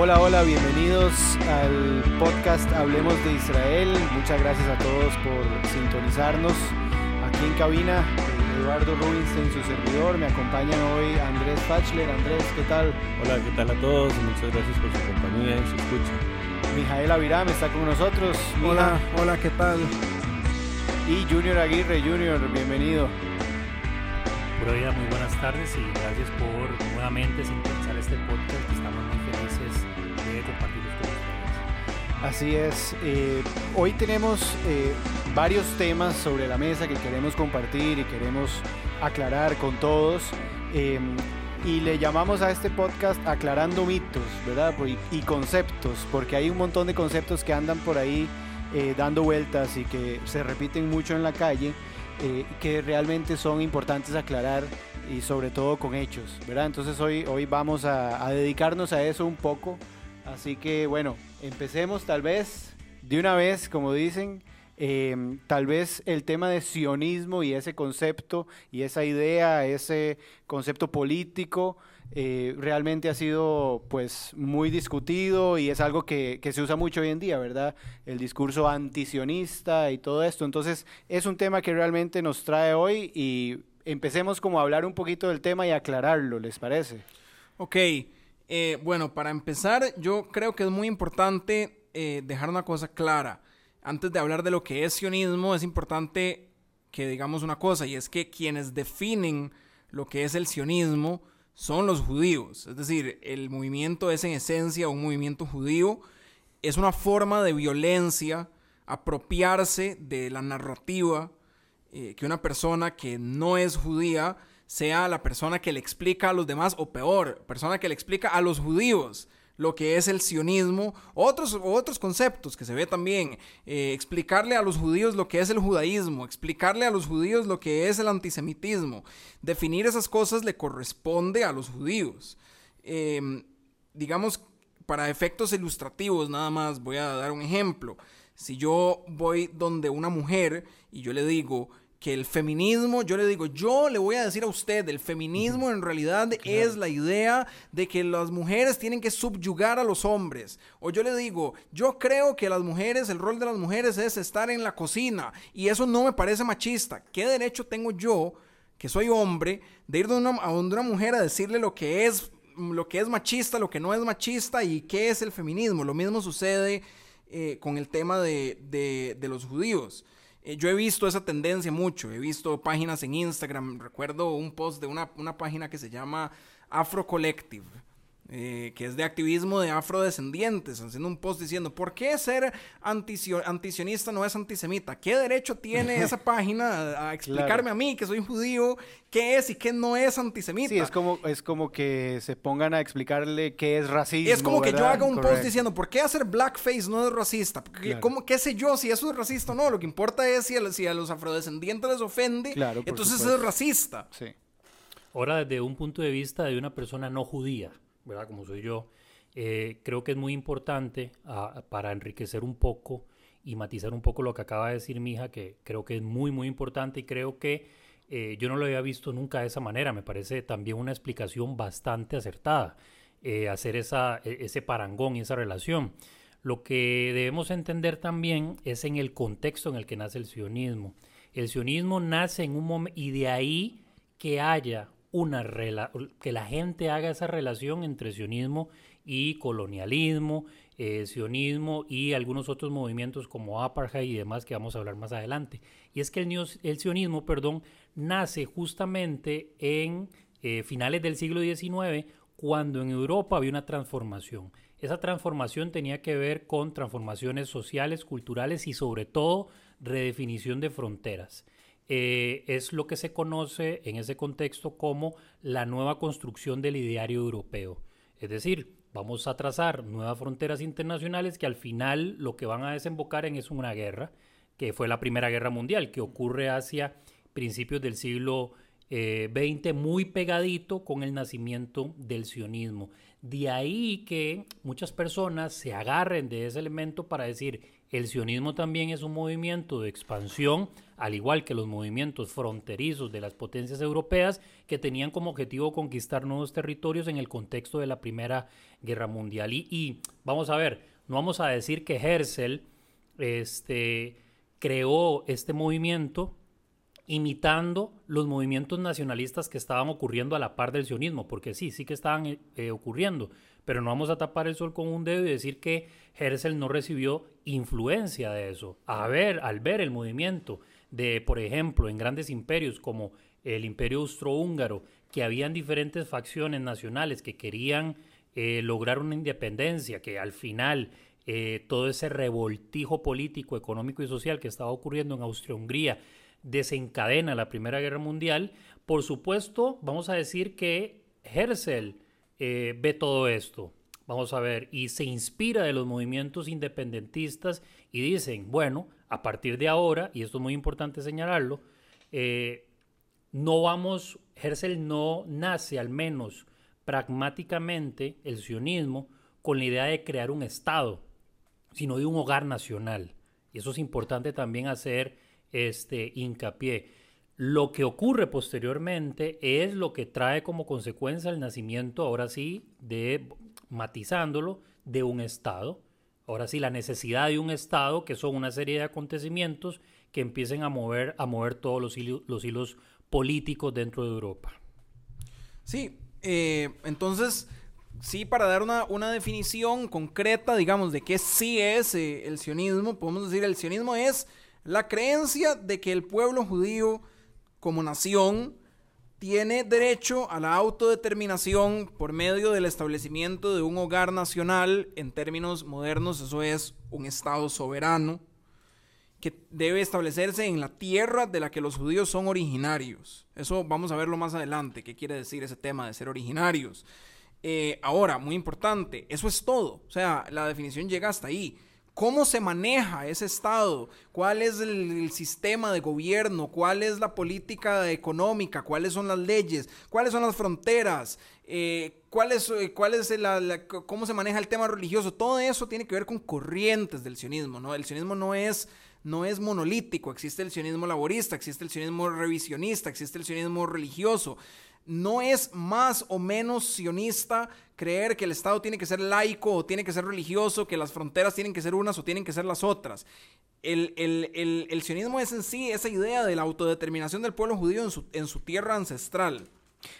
Hola, hola, bienvenidos al podcast Hablemos de Israel. Muchas gracias a todos por sintonizarnos. Aquí en cabina, Eduardo Rubinstein, su servidor. Me acompañan hoy Andrés Fachler. Andrés, ¿qué tal? Hola, ¿qué tal a todos? Muchas gracias por su compañía y su escucha. Mijael Aviram está con nosotros. Mija. Hola, hola, ¿qué tal? Y Junior Aguirre, Junior, bienvenido. Pura vida, muy buenas tardes y gracias por nuevamente sintonizar este podcast. Así es. eh, hoy tenemos eh, varios temas sobre la mesa que queremos compartir y queremos aclarar con todos. eh, y le llamamos a este podcast Aclarando mitos, ¿verdad? Y, conceptos, porque hay un montón de conceptos que andan por ahí eh, dando vueltas y que se repiten mucho en la calle, que realmente son importantes aclarar y sobre todo con hechos, ¿verdad? Entonces hoy, hoy vamos a, a dedicarnos a eso un poco. Así que bueno, empecemos tal vez de una vez, como dicen, eh, tal vez el tema de sionismo y ese concepto y esa idea, ese concepto político, eh, realmente ha sido pues muy discutido y es algo que, que se usa mucho hoy en día, ¿verdad? El discurso antisionista y todo esto. Entonces es un tema que realmente nos trae hoy y empecemos como a hablar un poquito del tema y aclararlo, ¿les parece? Ok, eh, bueno, para empezar, yo creo que es muy importante eh, dejar una cosa clara. Antes de hablar de lo que es sionismo, es importante que digamos una cosa, y es que quienes definen lo que es el sionismo son los judíos. Es decir, el movimiento es en esencia un movimiento judío, es una forma de violencia, apropiarse de la narrativa eh, que una persona que no es judía sea la persona que le explica a los demás, o peor, persona que le explica a los judíos lo que es el sionismo, otros, otros conceptos que se ve también, eh, explicarle a los judíos lo que es el judaísmo, explicarle a los judíos lo que es el antisemitismo, definir esas cosas le corresponde a los judíos. Eh, digamos, para efectos ilustrativos nada más, voy a dar un ejemplo. Si yo voy donde una mujer y yo le digo que el feminismo, yo le digo, yo le voy a decir a usted, el feminismo en realidad es la idea de que las mujeres tienen que subyugar a los hombres. O yo le digo, yo creo que las mujeres, el rol de las mujeres es estar en la cocina y eso no me parece machista. ¿Qué derecho tengo yo, que soy hombre, de ir donde una- a una mujer a decirle lo que es lo que es machista, lo que no es machista y qué es el feminismo. Lo mismo sucede eh, con el tema de, de- de los judíos. Eh, yo he visto esa tendencia mucho, he visto páginas en Instagram, recuerdo un post de una, una página que se llama Afro Collective. Eh, que es de activismo de afrodescendientes, haciendo un post diciendo, ¿por qué ser antisio- antisionista no es antisemita? ¿Qué derecho tiene esa página a, a explicarme Claro. a mí, que soy judío, qué es y qué no es antisemita? Sí, es como, es como que se pongan a explicarle qué es racismo. Es como que yo haga un post diciendo, ¿por qué hacer blackface no es racista? Porque, Claro. ¿cómo, ¿Qué sé yo si eso es racista o no? Lo que importa es si a, si a los afrodescendientes les ofende, Claro, entonces supuesto. es racista. Sí. Ahora, desde un punto de vista de una persona no judía, ¿verdad? Como soy yo, eh, creo que es muy importante ah, para enriquecer un poco y matizar un poco lo que acaba de decir mi hija, que creo que es muy, muy importante y creo que eh, yo no lo había visto nunca de esa manera. Me parece también una explicación bastante acertada, eh, hacer esa, e- ese parangón y esa relación. Lo que debemos entender también es en el contexto en el que nace el sionismo. El sionismo nace en un momento y de ahí que haya una rela- que la gente haga esa relación entre sionismo y colonialismo, eh, sionismo y algunos otros movimientos como apartheid y demás que vamos a hablar más adelante. Y es que el, sionismo, perdón, nace justamente en eh, finales del siglo XIX cuando en Europa había una transformación. Esa transformación tenía que ver con transformaciones sociales, culturales y sobre todo redefinición de fronteras. Eh, es lo que se conoce en ese contexto como la nueva construcción del ideario europeo. Es decir, vamos a trazar nuevas fronteras internacionales que al final lo que van a desembocar en es una guerra, que fue la Primera Guerra Mundial, que ocurre hacia principios del siglo eh, XX, muy pegadito con el nacimiento del sionismo. De ahí que muchas personas se agarren de ese elemento para decir, el sionismo también es un movimiento de expansión al igual que los movimientos fronterizos de las potencias europeas que tenían como objetivo conquistar nuevos territorios en el contexto de la Primera Guerra Mundial. Y, vamos a ver, no vamos a decir que Herzl este, creó este movimiento imitando los movimientos nacionalistas que estaban ocurriendo a la par del sionismo, porque sí, sí que estaban eh, eh, ocurriendo, pero no vamos a tapar el sol con un dedo y decir que Herzl no recibió influencia de eso. A ver, al ver el movimiento de, por ejemplo, en grandes imperios como el imperio austrohúngaro, que habían diferentes facciones nacionales que querían eh, lograr una independencia, que al final todo ese revoltijo político, económico y social que estaba ocurriendo en Austria-Hungría desencadena la Primera Guerra Mundial, por supuesto, vamos a decir que Herzl eh, ve todo esto, vamos a ver, y se inspira de los movimientos independentistas y dicen, bueno, a partir de ahora, y esto es muy importante señalarlo, eh, no vamos, Herzl no nace al menos pragmáticamente el sionismo con la idea de crear un Estado, sino de un hogar nacional. Y eso es importante también hacer este hincapié. Lo que ocurre posteriormente es lo que trae como consecuencia el nacimiento, ahora sí, de matizándolo, de un Estado. Ahora sí, la necesidad de un Estado, que son una serie de acontecimientos que empiecen a mover, a mover todos los hilos, los hilos políticos dentro de Europa. Sí, eh, entonces, sí, para dar una, una, definición concreta, digamos, de qué sí es eh, el sionismo, podemos decir, el sionismo es la creencia de que el pueblo judío como nación tiene derecho a la autodeterminación por medio del establecimiento de un hogar nacional, en términos modernos eso es un Estado soberano, que debe establecerse en la tierra de la que los judíos son originarios. Eso vamos a verlo más adelante, qué quiere decir ese tema de ser originarios. Eh, ahora, muy importante, eso es todo, o sea, la definición llega hasta ahí cómo se maneja ese Estado, cuál es el, sistema de gobierno, cuál es la política económica, cuáles son las leyes, cuáles son las fronteras, eh, cuál es, eh, es cómo se maneja el tema religioso. Todo eso tiene que ver con corrientes del sionismo. ¿no? El sionismo no es, no es monolítico, existe el sionismo laborista, existe el sionismo revisionista, existe el sionismo religioso no es más o menos sionista creer que el Estado tiene que ser laico o tiene que ser religioso, que las fronteras tienen que ser unas o tienen que ser las otras. El, sionismo es en sí esa idea de la autodeterminación del pueblo judío en su, tierra ancestral.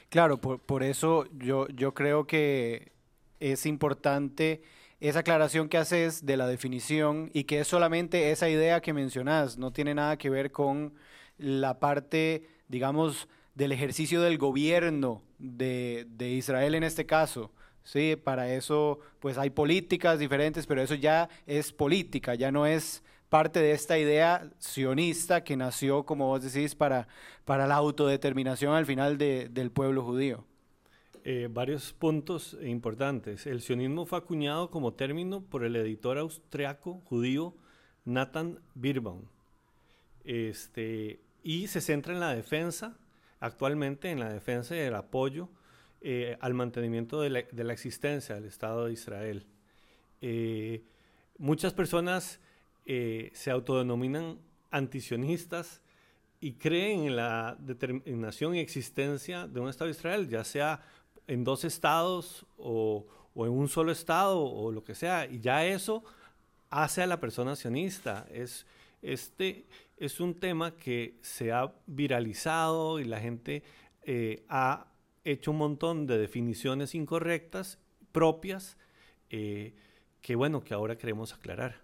Claro, por, eso yo, yo creo que es importante esa aclaración que haces de la definición y que es solamente esa idea que mencionas, no tiene nada que ver con la parte, digamos, del ejercicio del gobierno de, Israel en este caso. Sí, para eso pues hay políticas diferentes, pero eso ya es política, ya no es parte de esta idea sionista que nació, como vos decís, para, para la autodeterminación al final del pueblo judío. Eh, varios puntos importantes. El sionismo fue acuñado como término por el editor austriaco judío Nathan Birbaum. Este, y se centra en la defensa actualmente en la defensa y el apoyo eh, al mantenimiento de la, existencia del Estado de Israel. Eh, muchas personas eh, se autodenominan antisionistas y creen en la determinación y existencia de un Estado de Israel, ya sea en dos estados o, o, en un solo estado o lo que sea. Y ya eso hace a la persona sionista. Es, este, es un tema que se ha viralizado y la gente eh, ha hecho un montón de definiciones incorrectas propias eh, que bueno, que ahora queremos aclarar.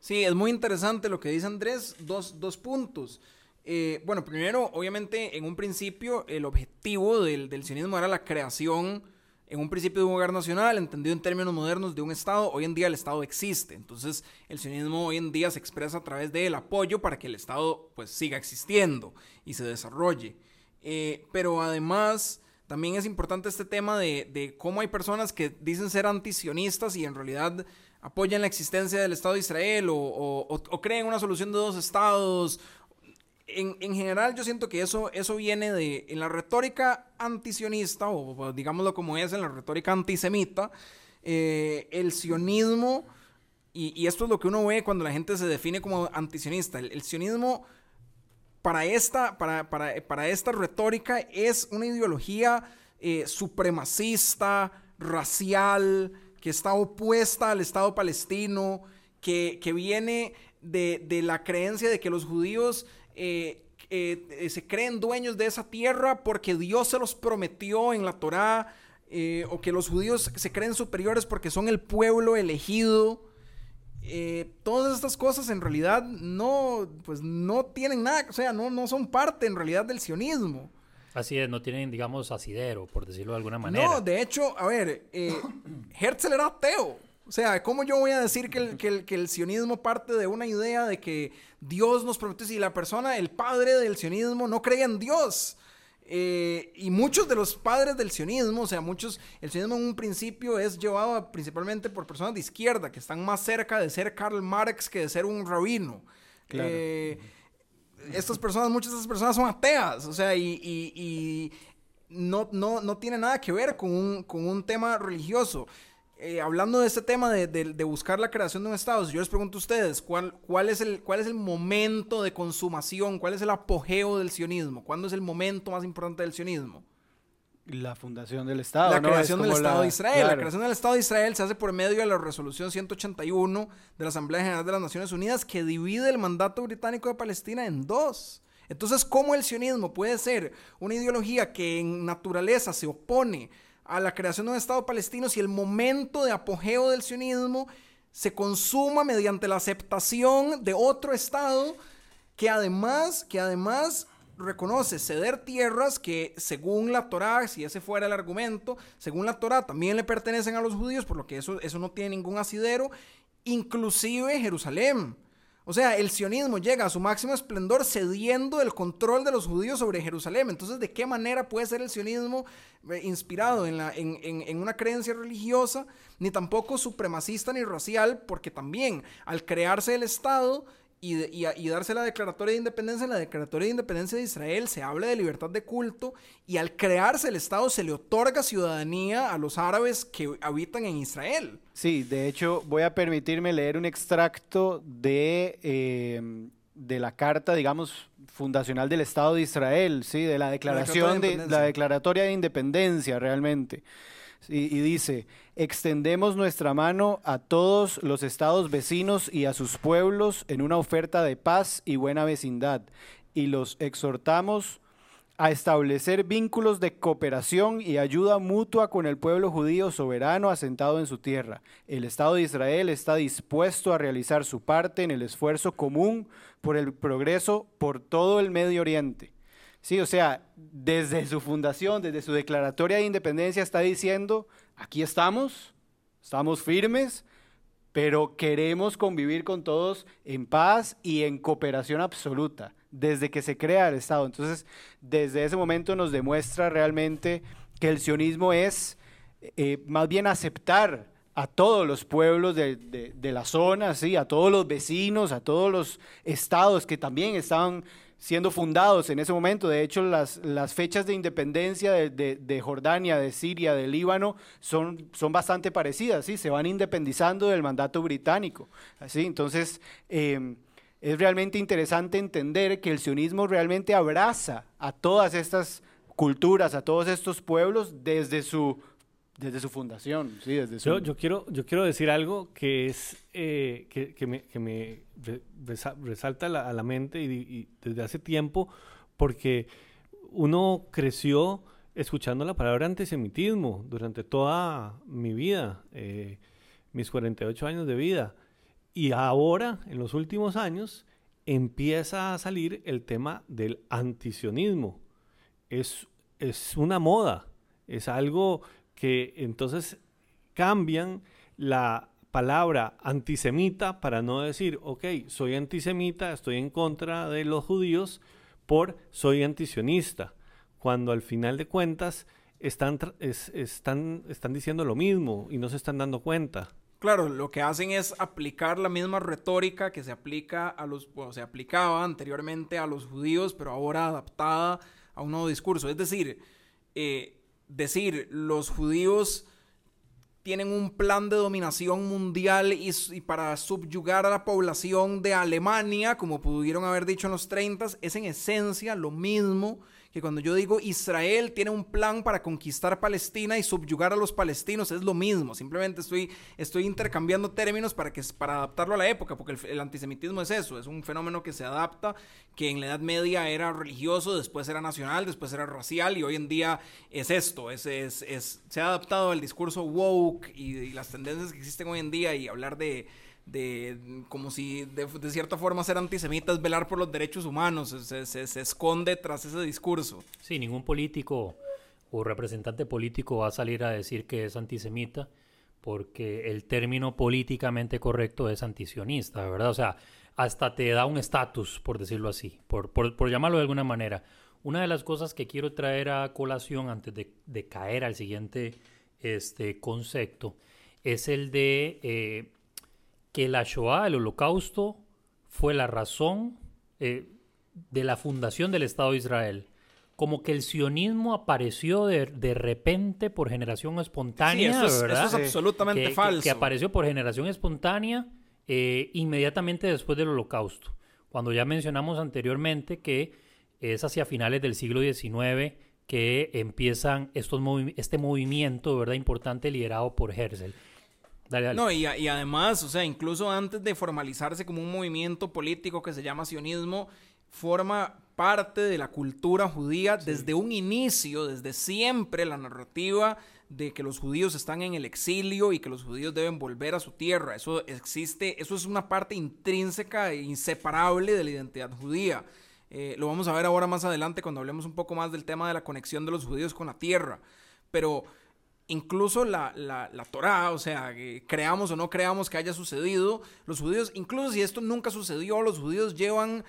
Sí, es muy interesante lo que dice Andrés, dos, dos puntos. Eh, bueno, primero, obviamente, en un principio, el objetivo del, del sionismo era la creación en un principio de un hogar nacional, entendido en términos modernos de un Estado, hoy en día el Estado existe. Entonces, el sionismo hoy en día se expresa a través del apoyo para que el Estado pues siga existiendo y se desarrolle. Eh, pero además, también es importante este tema de, cómo hay personas que dicen ser antisionistas y en realidad apoyan la existencia del Estado de Israel o creen una solución de dos estados en, general yo siento que eso, eso viene de, en la retórica antisionista, o digámoslo como es, en la retórica antisemita, eh, el sionismo, y, esto es lo que uno ve cuando la gente se define como antisionista, el, sionismo para esta, para, para, para esta retórica es una ideología eh, supremacista, racial, que está opuesta al Estado palestino, que, que viene de, de, la creencia de que los judíos eh, eh, se creen dueños de esa tierra porque Dios se los prometió en la Torá, o que los judíos se creen superiores porque son el pueblo elegido. todas estas cosas en realidad no, pues no tienen nada, o sea, no, no son parte en realidad del sionismo. Así es, no tienen, digamos, asidero, por decirlo de alguna manera. No, de hecho, a ver, eh, Herzl era ateo. O sea, ¿cómo yo voy a decir que el, que, el, que el, sionismo parte de una idea de que Dios nos prometió? Si la persona, el padre del sionismo, no creía en Dios. Eh, y muchos de los padres del sionismo, o sea, muchos, el sionismo en un principio es llevado principalmente por personas de izquierda, que están más cerca de ser Karl Marx que de ser un rabino. Claro. Eh, estas personas, muchas de estas personas son ateas, o sea, y, y, no, no, no, tiene nada que ver con un, con un tema religioso. Eh, hablando de este tema de, de, de, buscar la creación de un Estado, yo les pregunto a ustedes, ¿cuál, cuál, es el, ¿cuál es el momento de consumación? ¿Cuál es el apogeo del sionismo? ¿Cuándo es el momento más importante del sionismo? La fundación del Estado. La creación del Estado de Israel. La creación del Estado de Israel se hace por medio de la resolución 181 de la Asamblea General de las Naciones Unidas que divide el mandato británico de Palestina en dos. Entonces, ¿cómo el sionismo puede ser una ideología que en naturaleza se opone a la creación de un Estado palestino si el momento de apogeo del sionismo se consuma mediante la aceptación de otro Estado que además, que además reconoce ceder tierras que según la Torá, si ese fuera el argumento, según la Torá también le pertenecen a los judíos, por lo que eso, eso no tiene ningún asidero, inclusive Jerusalén. O sea, el sionismo llega a su máximo esplendor cediendo el control de los judíos sobre Jerusalén. Entonces, ¿de qué manera puede ser el sionismo eh, inspirado en, la, una creencia religiosa, ni tampoco supremacista ni racial? Porque también al crearse el Estado, y, y, y, darse la declaratoria de independencia, en la declaratoria de independencia de Israel se habla de libertad de culto y al crearse el Estado se le otorga ciudadanía a los árabes que habitan en Israel. Sí, de hecho voy a permitirme leer un extracto de, eh, de la carta, digamos, fundacional del Estado de Israel, ¿sí? de la declaración la de, de la declaratoria de independencia realmente. Y, dice, extendemos nuestra mano a todos los estados vecinos y a sus pueblos en una oferta de paz y buena vecindad, y los exhortamos a establecer vínculos de cooperación y ayuda mutua con el pueblo judío soberano asentado en su tierra. El Estado de Israel está dispuesto a realizar su parte en el esfuerzo común por el progreso por todo el Medio Oriente. Sí, o sea, desde su fundación, desde su declaratoria de independencia está diciendo, aquí estamos, estamos firmes, pero queremos convivir con todos en paz y en cooperación absoluta, desde que se crea el Estado. Entonces, desde ese momento nos demuestra realmente que el sionismo es eh, más bien aceptar a todos los pueblos de, de, la zona, ¿sí? a todos los vecinos, a todos los estados que también estaban siendo fundados en ese momento. De hecho, las, las fechas de independencia de, de, Jordania, de Siria, de Líbano son, son bastante parecidas, ¿sí? se van independizando del mandato británico. ¿sí? Entonces, eh, es realmente interesante entender que el sionismo realmente abraza a todas estas culturas, a todos estos pueblos desde su desde su fundación, sí, desde su... Yo, yo, quiero, yo quiero decir algo que es, eh, que, que, me, que me resalta la, a la mente y, y, desde hace tiempo, porque uno creció escuchando la palabra antisemitismo durante toda mi vida, eh, mis 48 años de vida, y ahora, en los últimos años, empieza a salir el tema del antisionismo. Es, es una moda, es algo que entonces cambian la palabra antisemita para no decir, ok, soy antisemita, estoy en contra de los judíos, por soy antisionista, cuando al final de cuentas están, es, están, están diciendo lo mismo y no se están dando cuenta. Claro, lo que hacen es aplicar la misma retórica que se aplica a los, se aplicaba anteriormente a los judíos, pero ahora adaptada a un nuevo discurso. Es decir, eh, decir los judíos tienen un plan de dominación mundial y, para subyugar a la población de Alemania, como pudieron haber dicho en los 30, es en esencia lo mismo que cuando yo digo Israel tiene un plan para conquistar Palestina y subyugar a los palestinos, es lo mismo. Simplemente estoy, estoy intercambiando términos para, que, para adaptarlo a la época, porque el, antisemitismo es eso, es un fenómeno que se adapta, que en la Edad Media era religioso, después era nacional, después era racial y hoy en día es esto, es, es, es se ha adaptado al discurso woke y las tendencias que existen hoy en día y hablar de de como si de, cierta forma ser antisemita es velar por los derechos humanos, se, se, se, esconde tras ese discurso. Sí, ningún político o representante político va a salir a decir que es antisemita porque el término políticamente correcto es antisionista, ¿verdad? O sea, hasta te da un estatus, por decirlo así, por, por, por, llamarlo de alguna manera. Una de las cosas que quiero traer a colación antes de, de caer al siguiente este, concepto es el de... Eh, que la Shoah, el holocausto, fue la razón eh, de la fundación del Estado de Israel. Como que el sionismo apareció de, de repente por generación espontánea, sí, eso es, ¿verdad? Eso es absolutamente que, falso. Que, que, apareció por generación espontánea eh, inmediatamente después del holocausto. Cuando ya mencionamos anteriormente que es hacia finales del siglo XIX que empiezan estos movi este movimiento, ¿verdad? Importante liderado por Herzl. Dale, dale. No, y, y, además, o sea, incluso antes de formalizarse como un movimiento político que se llama sionismo, forma parte de la cultura judía sí. desde un inicio, desde siempre, la narrativa de que los judíos están en el exilio y que los judíos deben volver a su tierra. Eso existe, eso es una parte intrínseca e inseparable de la identidad judía. Eh, lo vamos a ver ahora más adelante cuando hablemos un poco más del tema de la conexión de los judíos con la tierra. Pero incluso la, la, o sea, creamos o no creamos que haya sucedido, los judíos, incluso si esto nunca sucedió, los judíos llevan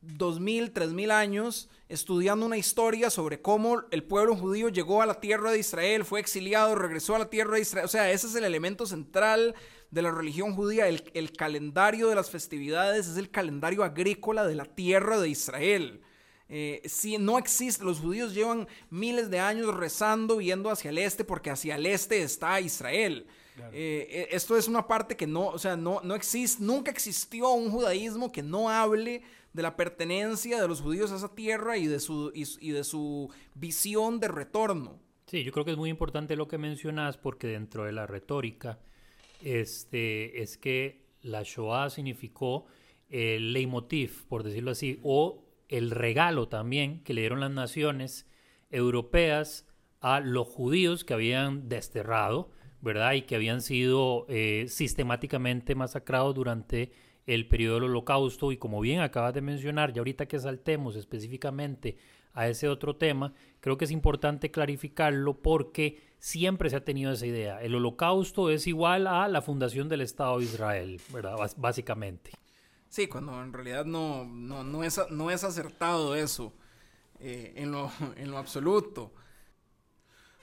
dos mil, tres mil años estudiando una historia sobre cómo el pueblo judío llegó a la tierra de Israel, fue exiliado, regresó a la tierra de Israel. O sea, ese es el elemento central de la religión judía. El calendario de las festividades es el calendario agrícola de la tierra de Israel. Eh, si no existe, los judíos llevan miles de años rezando, viendo hacia el este, porque hacia el este está Israel. Claro. Eh, esto es una parte que no, o sea, no, no existe, nunca existió un judaísmo que no hable de la pertenencia de los judíos a esa tierra y de su, y, y de su visión de retorno. Sí, yo creo que es muy importante lo que mencionas porque dentro de la retórica este, es que la Shoah significó el leitmotiv, por decirlo así, o el regalo también que le dieron las naciones europeas a los judíos que habían desterrado, ¿verdad? Y que habían sido eh, sistemáticamente masacrados durante el periodo del holocausto. Y como bien acabas de mencionar, ya ahorita que saltemos específicamente a ese otro tema, creo que es importante clarificarlo porque siempre se ha tenido esa idea. El holocausto es igual a la fundación del Estado de Israel, ¿verdad? básicamente. Sí, cuando en realidad no, no, no, es, no es acertado eso eh, en, lo, en lo absoluto.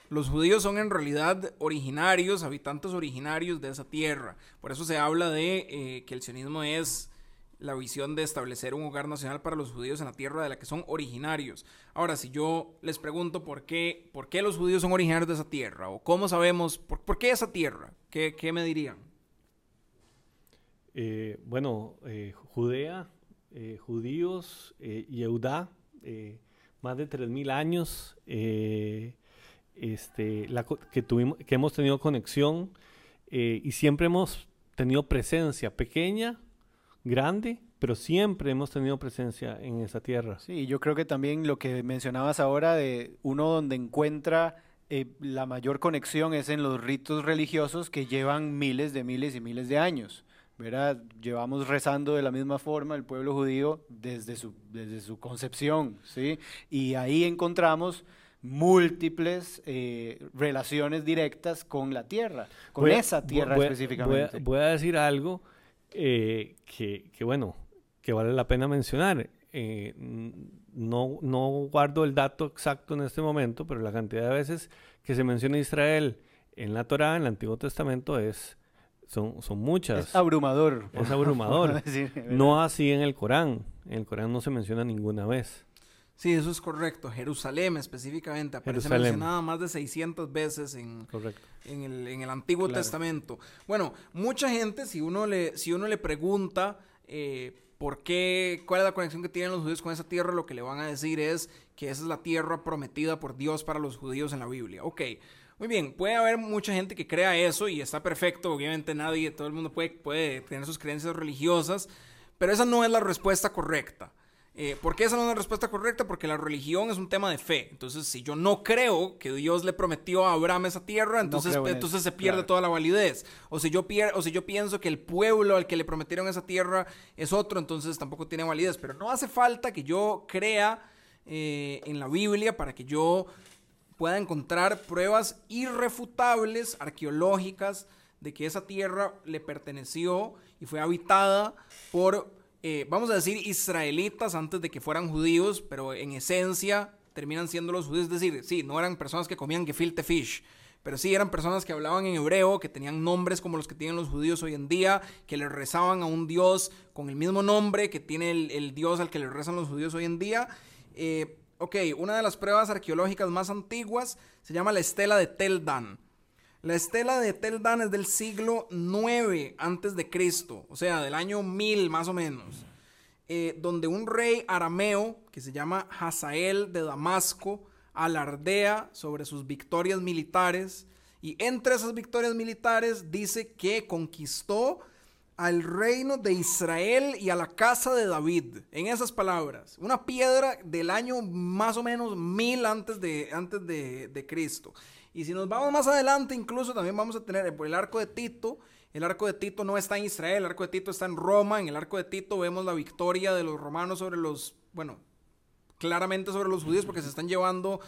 Los judíos son en realidad originarios, habitantes originarios de esa tierra. Por eso se habla de eh, que el sionismo es la visión de establecer un hogar nacional para los judíos en la tierra de la que son originarios. Ahora, si yo les pregunto por qué, por qué los judíos son originarios de esa tierra, o cómo sabemos, por, por qué esa tierra, ¿qué, qué me dirían? Eh, bueno, eh, Judea, eh, judíos, Yehudá, más de 3.000 años este, la, que, tuvimos, que hemos tenido conexión y siempre hemos tenido presencia pequeña, grande, pero siempre hemos tenido presencia en esa tierra. Sí, yo creo que también lo que mencionabas ahora de uno donde encuentra eh, la mayor conexión es en los ritos religiosos que llevan miles de miles y miles de años. ¿Verdad? Llevamos rezando de la misma forma el pueblo judío desde su, desde su concepción, ¿sí? Y ahí encontramos múltiples eh, relaciones directas con la tierra, con voy esa tierra voy, específicamente. Voy a, voy a, decir algo eh, que, que, bueno, que vale la pena mencionar. Eh, no, no guardo el dato exacto en este momento, pero la cantidad de veces que se menciona Israel en la Torá, en el Antiguo Testamento, es son, son muchas. Es abrumador. Es abrumador. decir, no así en el Corán. En el Corán no se menciona ninguna vez. Sí, eso es correcto. Jerusalén específicamente aparece Jerusalén. mencionada más de 600 veces en, en el, en el Antiguo Claro. Testamento. Bueno, mucha gente, si uno le, si uno le pregunta eh, por qué, cuál es la conexión que tienen los judíos con esa tierra, lo que le van a decir es que esa es la tierra prometida por Dios para los judíos en la Biblia. Ok, muy bien, puede haber mucha gente que crea eso y está perfecto, obviamente nadie, todo el mundo puede, puede tener sus creencias religiosas, pero esa no es la respuesta correcta. Eh, ¿Por qué esa no es la respuesta correcta? Porque la religión es un tema de fe. Entonces, si yo no creo que Dios le prometió a Abraham esa tierra, entonces, en entonces se pierde claro. toda la validez. O si, yo pier- o si yo pienso que el pueblo al que le prometieron esa tierra es otro, entonces tampoco tiene validez. Pero no hace falta que yo crea eh, en la Biblia para que yo pueda encontrar pruebas irrefutables, arqueológicas, de que esa tierra le perteneció y fue habitada por, eh, vamos a decir, israelitas antes de que fueran judíos, pero en esencia terminan siendo los judíos. Es decir, sí, no eran personas que comían gefilte fish, pero sí eran personas que hablaban en hebreo, que tenían nombres como los que tienen los judíos hoy en día, que le rezaban a un dios con el mismo nombre que tiene el, el dios al que le rezan los judíos hoy en día. Eh, ok, una de las pruebas arqueológicas más antiguas se llama la estela de Tel Dan. La estela de Tel Dan es del siglo 9 antes de Cristo, o sea, del año 1000 más o menos, eh, donde un rey arameo que se llama Hazael de Damasco alardea sobre sus victorias militares y entre esas victorias militares dice que conquistó al reino de Israel y a la casa de David. En esas palabras, una piedra del año más o menos mil antes de, antes de, de Cristo. Y si nos vamos más adelante, incluso también vamos a tener el arco de Tito. El arco de Tito no está en Israel, el arco de Tito está en Roma. En el arco de Tito vemos la victoria de los romanos sobre los, bueno, claramente sobre los judíos porque se están llevando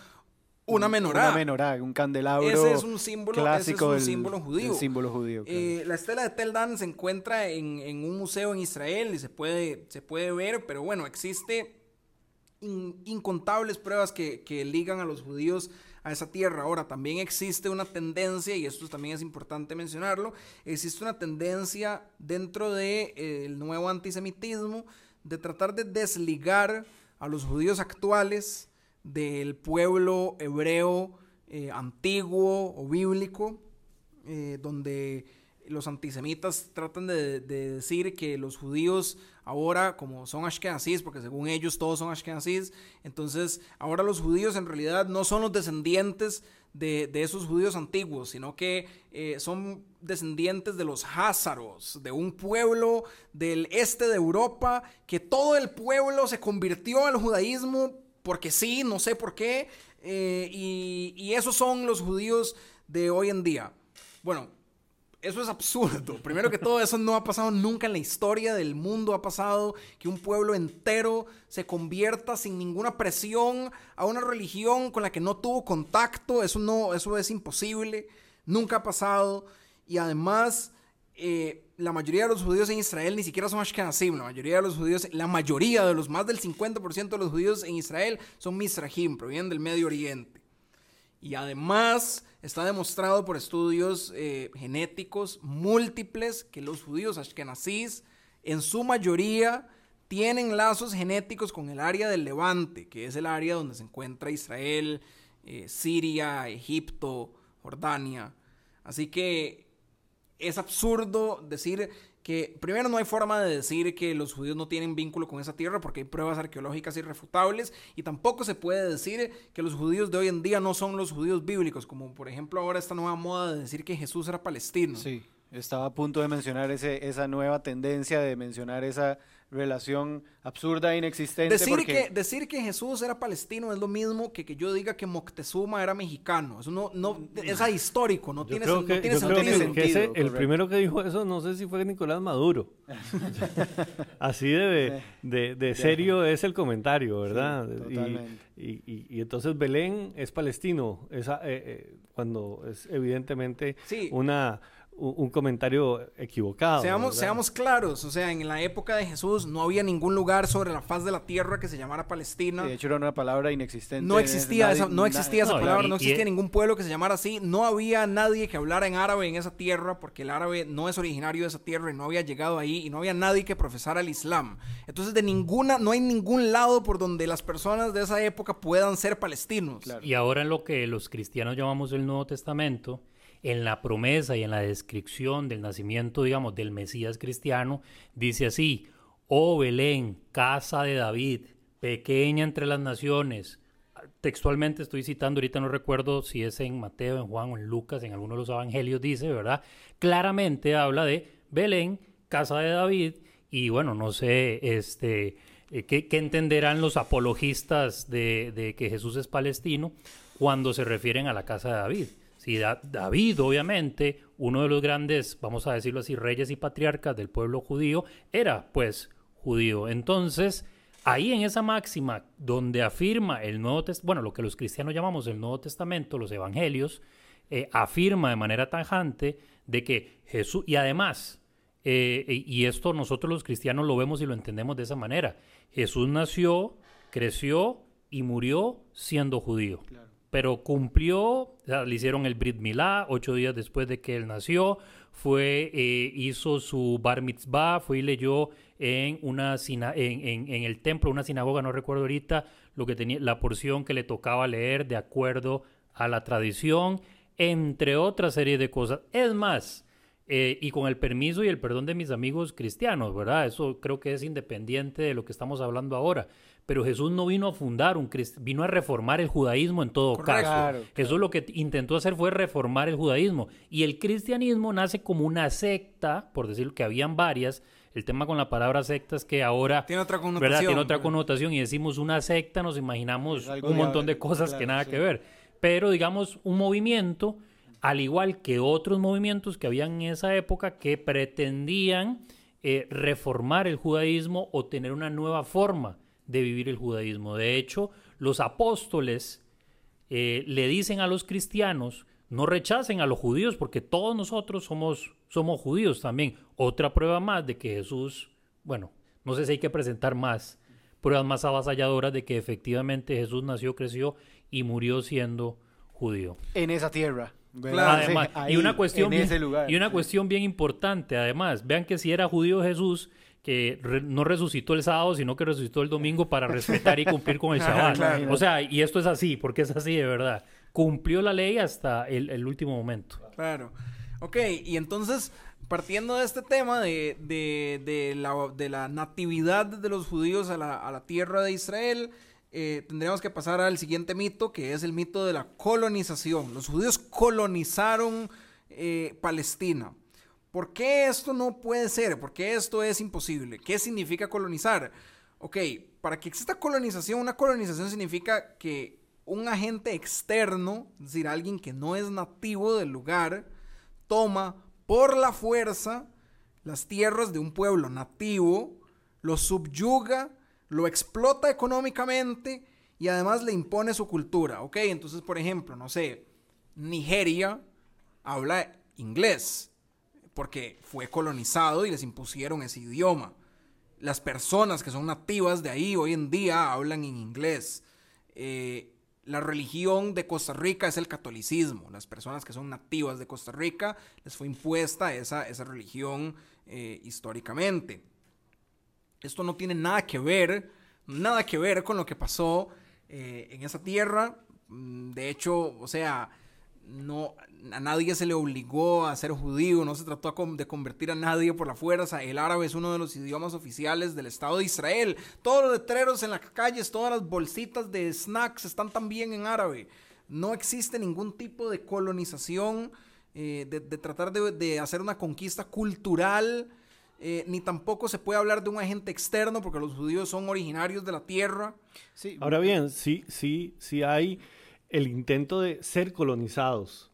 una menorá. Una menorá, un candelabro Ese es un símbolo, ese es clásico un del- símbolo judío. del símbolo judío. claro. Eh, la estela de Tel Dan se encuentra en, en un museo en Israel y se puede, se puede ver, pero bueno, existe in- incontables pruebas que, que ligan a los judíos a esa tierra. Ahora, también existe una tendencia, y esto también es importante mencionarlo, existe una tendencia dentro del de, eh, el nuevo antisemitismo de tratar de desligar a los judíos actuales del pueblo hebreo eh, antiguo o bíblico, eh, donde los antisemitas tratan de, de decir que los judíos ahora, como son ashkenazis, porque según ellos todos son ashkenazis, entonces ahora los judíos en realidad no son los descendientes de, de esos judíos antiguos, sino que eh, son descendientes de los házaros, de un pueblo del este de Europa, que todo el pueblo se convirtió al judaísmo porque sí, no sé por qué, eh, y, y esos son los judíos de hoy en día. Bueno, eso es absurdo. Primero que todo, eso no ha pasado nunca en la historia del mundo. Ha pasado que un pueblo entero se convierta sin ninguna presión a una religión con la que no tuvo contacto. Eso no, eso es imposible. Nunca ha pasado. Y además, eh, la mayoría de los judíos en Israel ni siquiera son Ashkenazim. La mayoría de los judíos, la mayoría de los más del 50% de los judíos en Israel son Mizrahim, provienen del Medio Oriente. Y además está demostrado por estudios eh, genéticos múltiples que los judíos ashkenazís en su mayoría tienen lazos genéticos con el área del Levante, que es el área donde se encuentra Israel, eh, Siria, Egipto, Jordania. Así que es absurdo decir que primero no hay forma de decir que los judíos no tienen vínculo con esa tierra porque hay pruebas arqueológicas irrefutables y tampoco se puede decir que los judíos de hoy en día no son los judíos bíblicos, como por ejemplo ahora esta nueva moda de decir que Jesús era palestino. Sí, estaba a punto de mencionar ese, esa nueva tendencia de mencionar esa relación absurda e inexistente. Decir, porque... que, decir que Jesús era palestino es lo mismo que que yo diga que Moctezuma era mexicano. Eso no, no es ahistórico, no Yo tiene, creo sen- que, no tiene yo creo sentido. que- ese- el primero que dijo eso, no sé si fue Nicolás Maduro. Así de, de, de serio es el comentario, ¿verdad? Y- totalmente. y, y- y entonces Belén es palestino, esa, eh, eh, cuando es evidentemente Sí. una, un comentario equivocado. Seamos, seamos claros, o sea, en la época de Jesús no había ningún lugar sobre la faz de la tierra que se llamara Palestina. De hecho, era una palabra inexistente. No existía esa, no existía esa palabra, no existía ningún pueblo que se llamara así. No había nadie que hablara en árabe en esa tierra, porque el árabe no es originario de esa tierra y no había llegado ahí, y no había nadie que profesara el Islam. Entonces, de ninguna, no hay ningún lado por donde las personas de esa época puedan ser palestinos. Y ahora en lo que los cristianos llamamos el Nuevo Testamento, en la promesa y en la descripción del nacimiento, digamos, del Mesías cristiano, dice así, oh Belén, casa de David, pequeña entre las naciones. Textualmente estoy citando, ahorita no recuerdo si es en Mateo, en Juan o en Lucas, en alguno de los evangelios dice, ¿verdad? Claramente habla de Belén, casa de David, y bueno, no sé, este, eh, ¿qué, entenderán los apologistas de, de que Jesús es palestino cuando se refieren a la casa de David? Si David, obviamente, uno de los grandes, vamos a decirlo así, reyes y patriarcas del pueblo judío, era pues judío. Entonces, ahí en esa máxima donde afirma el Nuevo Testamento, bueno, lo que los cristianos llamamos el Nuevo Testamento, los evangelios, eh, afirma de manera tajante de que Jesús, y además, eh, y esto nosotros los cristianos lo vemos y lo entendemos de esa manera, Jesús nació, creció y murió siendo judío pero cumplió, le hicieron el Brit Milá ocho días después de que él nació, fue, eh, hizo su Bar Mitzvah, fue y leyó en, una en, en, el templo, una sinagoga, no recuerdo ahorita, lo que tenía, la porción que le tocaba leer de acuerdo a la tradición, entre otras series de cosas. Es más, eh, y con el permiso y el perdón de mis amigos cristianos, ¿verdad? Eso creo que es independiente de lo que estamos hablando ahora pero Jesús no vino a fundar un vino a reformar el judaísmo en todo caso. Jesús lo que intentó hacer fue reformar el judaísmo y el cristianismo nace como una secta, por decirlo que habían varias. El tema con la palabra secta es que ahora tiene otra connotación, Tiene otra connotación y decimos una secta, nos imaginamos un montón de cosas que nada que ver. Pero digamos un movimiento, al igual que otros movimientos que habían en esa época que pretendían eh, reformar el judaísmo o tener una nueva forma de vivir el judaísmo. De hecho, los apóstoles eh, le dicen a los cristianos, no rechacen a los judíos porque todos nosotros somos, somos judíos también. Otra prueba más de que Jesús, bueno, no sé si hay que presentar más pruebas más avasalladoras de que efectivamente Jesús nació, creció y murió siendo judío. En esa tierra. Además, y una cuestión y una cuestión bien importante, además, vean que si era judío Jesús, que no resucitó el sábado, sino que resucitó el domingo para respetar y cumplir con el Shabbat. O sea, y esto es así, porque es así de verdad. Cumplió la ley hasta el, último momento. Claro. Ok, y entonces, partiendo de este tema de, la, natividad de los judíos a la, tierra de Israel, eh, tendríamos que pasar al siguiente mito, que es el mito de la colonización. Los judíos colonizaron eh, Palestina. ¿Por qué esto no puede ser? ¿Por qué esto es imposible? ¿Qué significa colonizar? Ok, para que exista colonización, una colonización significa que un agente externo, es decir, alguien que no es nativo del lugar, toma por la fuerza las tierras de un pueblo nativo, lo subyuga, lo explota económicamente y además le impone su cultura. Ok, entonces, por ejemplo, no sé, Nigeria habla inglés porque fue colonizado y les impusieron ese idioma. Las personas que son nativas de ahí hoy en día hablan en inglés. Eh, la religión de Costa Rica es el catolicismo. Las personas que son nativas de Costa Rica les fue impuesta esa, esa religión eh, históricamente. Esto no tiene nada que ver, nada que ver con lo que pasó eh, en esa tierra. Mm, de hecho, o sea, no, a nadie se le obligó a ser judío, no se trató de convertir a nadie por la fuerza. El árabe es uno de los idiomas oficiales del Estado de Israel. Todos los letreros en las calles, todas las bolsitas de snacks están también en árabe. No existe ningún tipo de colonización, eh, de, tratar de, hacer una conquista cultural, eh, ni tampoco se puede hablar de un agente externo porque los judíos son originarios de la tierra. Ahora bien, sí, sí, sí hay el intento de ser colonizados.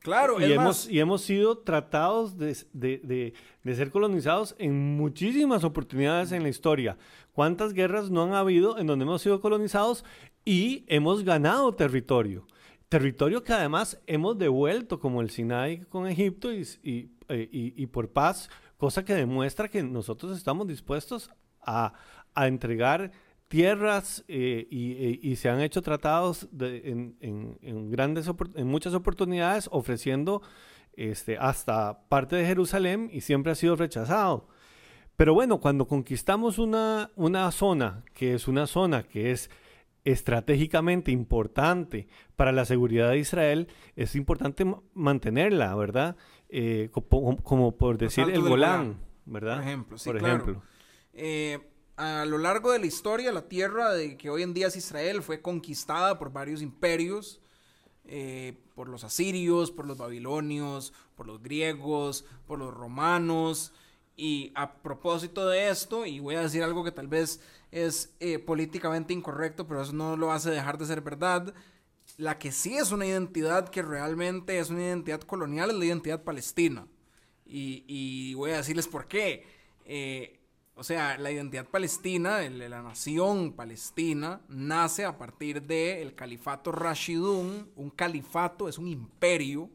Claro, y, hemos, y hemos sido tratados de, ser colonizados en muchísimas oportunidades en la historia. ¿Cuántas guerras no han habido en donde hemos sido colonizados y hemos ganado territorio? territorio que además hemos devuelto como el Sinai con Egipto y, y, eh, y, y por paz, cosa que demuestra que nosotros estamos dispuestos a, a entregar tierras eh, y, y, se han hecho tratados de, en, en, en, grandes en muchas oportunidades ofreciendo este, hasta parte de Jerusalén y siempre ha sido rechazado. Pero bueno, cuando conquistamos una, una zona, que es una zona que es estratégicamente importante para la seguridad de Israel, es importante mantenerla, ¿verdad? Eh, como, como, por decir el Golán, ¿verdad? Por ejemplo, sí, por claro. ejemplo. Eh, a lo largo de la historia, la tierra de que hoy en día es Israel fue conquistada por varios imperios, eh, por los asirios, por los babilonios, por los griegos, por los romanos. Y a propósito de esto, y voy a decir algo que tal vez es eh, políticamente incorrecto, pero eso no lo hace dejar de ser verdad. La que sí es una identidad que realmente es una identidad colonial es la identidad palestina. Y, voy a decirles por qué. Eh, o sea, la identidad palestina, la nación palestina, nace a partir del califato Rashidun. Un califato es un imperio.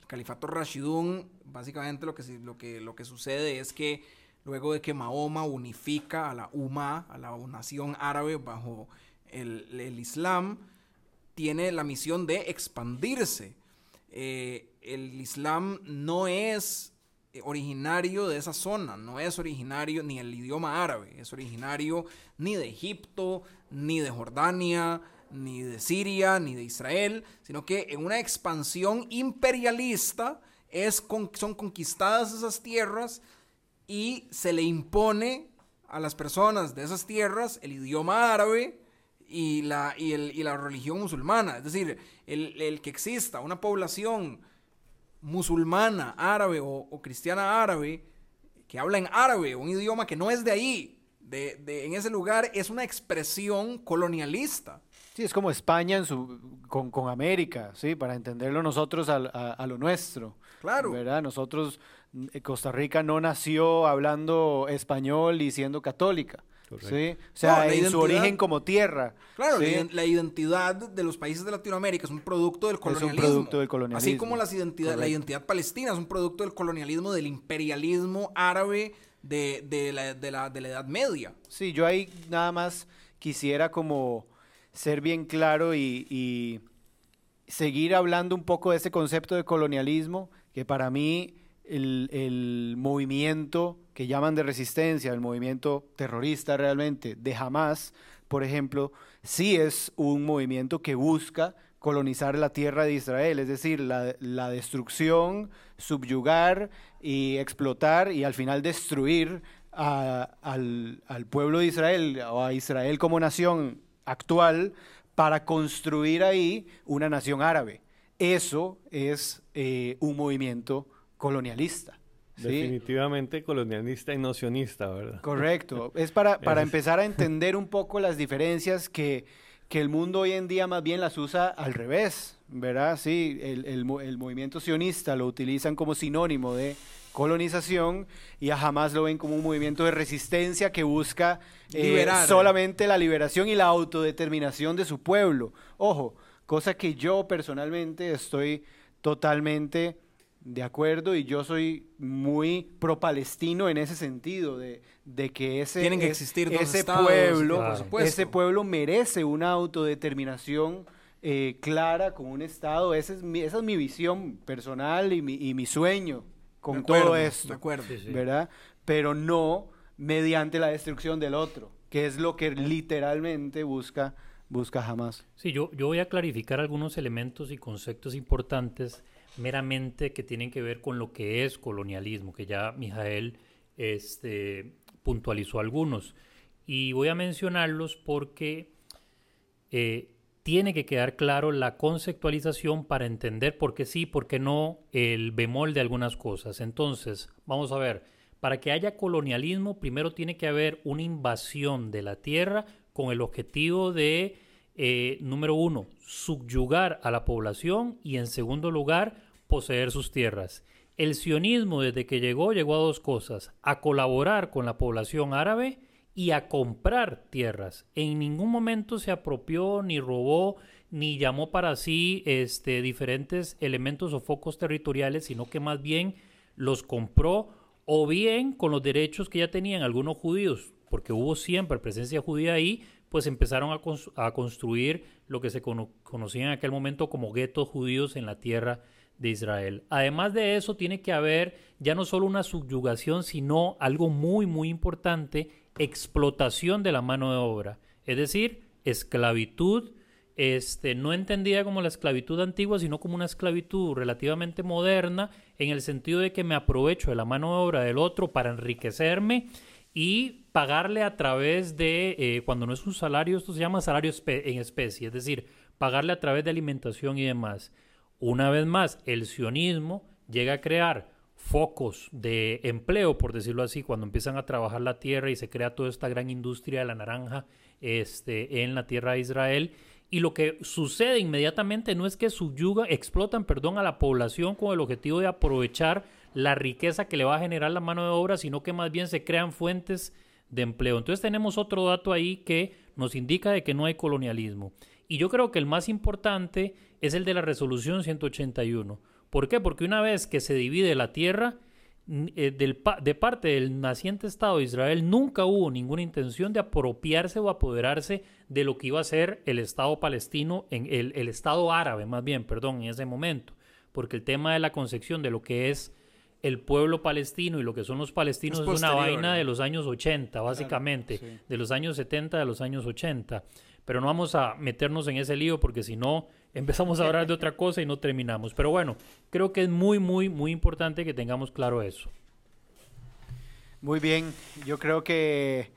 El califato Rashidun, básicamente lo que, lo que, lo que sucede es que luego de que Mahoma unifica a la UMA, a la nación árabe bajo el, el Islam, tiene la misión de expandirse. Eh, el Islam no es originario de esa zona, no es originario ni el idioma árabe, es originario ni de Egipto, ni de Jordania, ni de Siria, ni de Israel, sino que en una expansión imperialista es son conquistadas esas tierras y se le impone a las personas de esas tierras el idioma árabe y la, y la religión musulmana. Es decir, el, el, que exista una población musulmana, árabe o, o, cristiana árabe que habla en árabe, un idioma que no es de ahí, de, de, en ese lugar, es una expresión colonialista. Sí, es como España en su, con, con América, ¿sí? Para entenderlo nosotros a, a, a lo nuestro. Claro. ¿Verdad? Nosotros, Costa Rica no nació hablando español y siendo católica. ¿Sí? O sea, No, la en su origen como tierra. Claro, ¿sí? la, iden- la identidad de los países de Latinoamérica es un producto del un colonialismo. producto del colonialismo. Así como las identidad, la identidad palestina es un producto del colonialismo, del imperialismo árabe de, de la, de, la, de la Edad Media. Sí, yo ahí nada más quisiera como ser bien claro y, y seguir hablando un poco de ese concepto de colonialismo, que para mí el, el movimiento que llaman de resistencia, el movimiento terrorista realmente de Hamas, por ejemplo, sí es un movimiento que busca colonizar la tierra de Israel, es decir, la, destrucción, subyugar y explotar y al final destruir al pueblo de Israel o a Israel como nación actual para construir ahí una nación árabe. Eso es eh, un movimiento colonialista. ¿Sí? Definitivamente colonialista y nocionista, ¿verdad? Correcto. Es para, para es. empezar a entender un poco las diferencias que, que el mundo hoy en día más bien las usa al revés, ¿verdad? Sí, el, el mo- el movimiento sionista lo utilizan como sinónimo de colonización y a Hamas lo ven como un movimiento de resistencia que busca eh, Liberar. solamente la liberación y la autodeterminación de su pueblo. Ojo, cosa que yo personalmente estoy totalmente de acuerdo y yo soy muy pro-palestino en ese sentido, de, de que ese, Tienen que es- existir dos ese estados, pueblo, ese pueblo merece una autodeterminación eh, clara con un Estado. Esa es mi, esa es mi visión personal y mi, y mi sueño con De acuerdo, todo De esto, acuerdo. Sí, sí. ¿verdad? Pero no mediante la destrucción del otro, que es lo que literalmente busca, busca jamás. Sí, yo, yo voy a clarificar algunos elementos y conceptos importantes meramente que tienen que ver con lo que es colonialismo, que ya Mijael este, puntualizó algunos. Y voy a mencionarlos porque eh, tiene que quedar claro la conceptualización para entender por qué sí, por qué no, el bemol de algunas cosas. Entonces, vamos a ver, para que haya colonialismo, primero tiene que haber una invasión de la tierra con el objetivo de, eh, número uno, subyugar a la población y en segundo lugar, poseer sus tierras. El sionismo desde que llegó llegó a dos cosas, a colaborar con la población árabe y a comprar tierras. En ningún momento se apropió, ni robó, ni llamó para sí este, diferentes elementos o focos territoriales, sino que más bien los compró o bien con los derechos que ya tenían algunos judíos, porque hubo siempre presencia judía ahí, pues empezaron a, construir lo que se conocía en aquel momento como guetos judíos en la tierra de Israel. Además de eso, tiene que haber ya no solo una subyugación, sino algo muy, muy importante, explotación de la mano de obra. Es decir, esclavitud, este, no entendida como la esclavitud antigua, sino como una esclavitud relativamente moderna, en el sentido de que me aprovecho de la mano de obra del otro para enriquecerme y pagarle a través de, eh, cuando no es un salario, esto se llama salario en especie, es decir, pagarle a través de alimentación y demás. Una vez más, el sionismo llega a crear focos de empleo, por decirlo así, cuando empiezan a trabajar la tierra y se crea toda esta gran industria de la naranja este, en la tierra de Israel. Y lo que sucede inmediatamente no es que subyuga, explotan, perdón, a la población con el objetivo de aprovechar la riqueza que le va a generar la mano de obra, sino que más bien se crean fuentes de empleo. Entonces tenemos otro dato ahí que nos indica de que no hay colonialismo. Y yo creo que el más importante es el de la resolución 181. ¿Por qué? Porque una vez que se divide la tierra, eh, de parte del naciente Estado de Israel nunca hubo ninguna intención de apropiarse o apoderarse de lo que iba a ser el Estado palestino, en el, el Estado árabe más bien, perdón, en ese momento. Porque el tema de la concepción de lo que es el pueblo palestino y lo que son los palestinos es, una vaina de los años 80, básicamente, de los años 70, de los años 80. Pero no vamos a meternos en ese lío porque si no empezamos a hablar de otra cosa y no terminamos. Pero bueno, creo que es muy, muy, muy importante que tengamos claro eso. Muy bien, yo creo que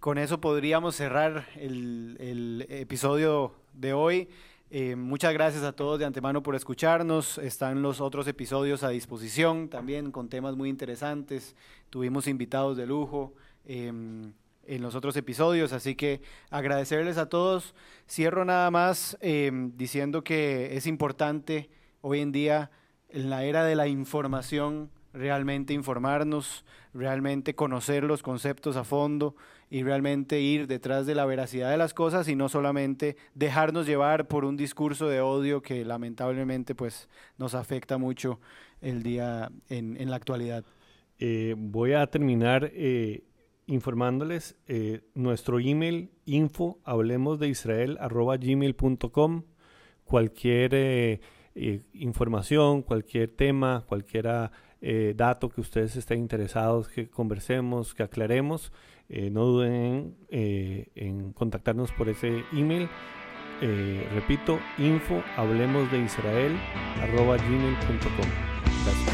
con eso podríamos cerrar el, episodio de hoy. Eh, muchas gracias a todos de antemano por escucharnos. Están los otros episodios a disposición también con temas muy interesantes. Tuvimos invitados de lujo em, en los otros episodios, así que agradecerles a todos. Cierro nada más em, diciendo que es importante hoy en día, en la era de la información, realmente informarnos, realmente conocer los conceptos a fondo y realmente ir detrás de la veracidad de las cosas y no solamente dejarnos llevar por un discurso de odio que lamentablemente pues nos afecta mucho el día en, en la actualidad. Eh, voy a terminar eh, informándoles eh, nuestro email info hablemos de Israel arroba gmail.com cualquier información, cualquier tema, cualquier dato que ustedes estén interesados que conversemos, que aclaremos, eh, no duden eh, en, contactarnos por ese email. Eh, repito, info hablemos de Israel arroba gmail.com. Gracias.